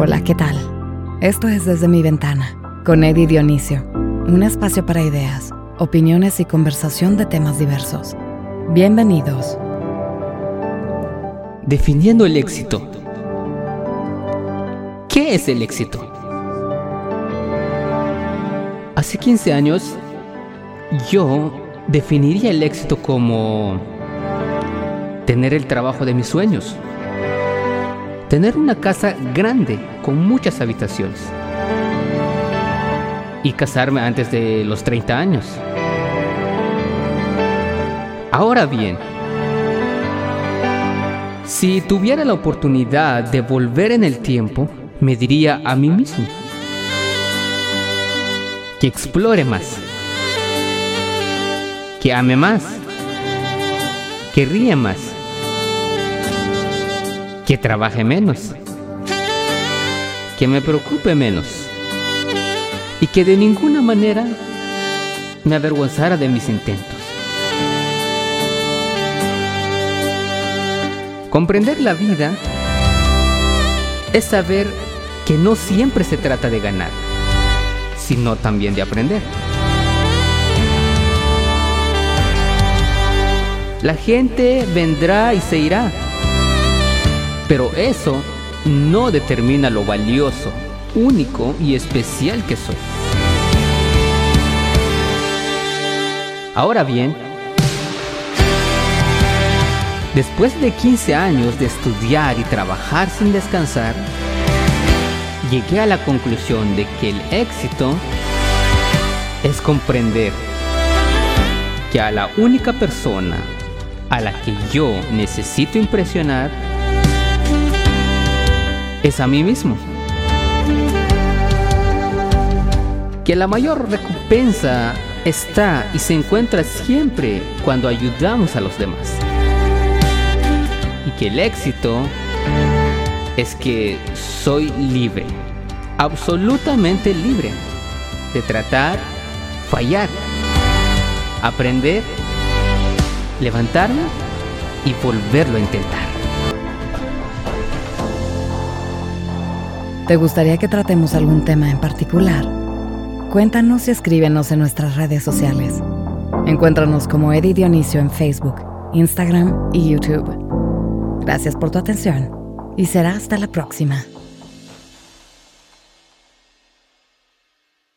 Hola, ¿qué tal? Esto es Desde mi ventana, con Eddie Dionisio, un espacio para ideas, opiniones y conversación de temas diversos. Bienvenidos. Definiendo el éxito. ¿Qué es el éxito? Hace 15 años yo definiría el éxito como tener el trabajo de mis sueños, tener una casa grande con muchas habitaciones y casarme antes de los 30 años. Ahora bien, si tuviera la oportunidad de volver en el tiempo, me diría a mí mismo que explore más, que ame más, que ríe más, que trabaje menos, que me preocupe menos y que de ninguna manera me avergonzara de mis intentos. Comprender la vida es saber que no siempre se trata de ganar, sino también de aprender. La gente vendrá y se irá, pero eso no determina lo valioso, único y especial que soy. Ahora bien, Después de 15 años de estudiar y trabajar sin descansar, llegué a la conclusión de que el éxito es comprender que a la única persona a la que yo necesito impresionar es a mí mismo. Que la mayor recompensa está y se encuentra siempre cuando ayudamos a los demás y que el éxito es que soy libre, absolutamente libre de tratar, fallar, aprender, levantarme y volverlo a intentar. ¿Te gustaría que tratemos algún tema en particular? Cuéntanos y escríbenos en nuestras redes sociales. Encuéntranos como Eddie Dionisio en Facebook, Instagram y YouTube. Gracias por tu atención y será hasta la próxima.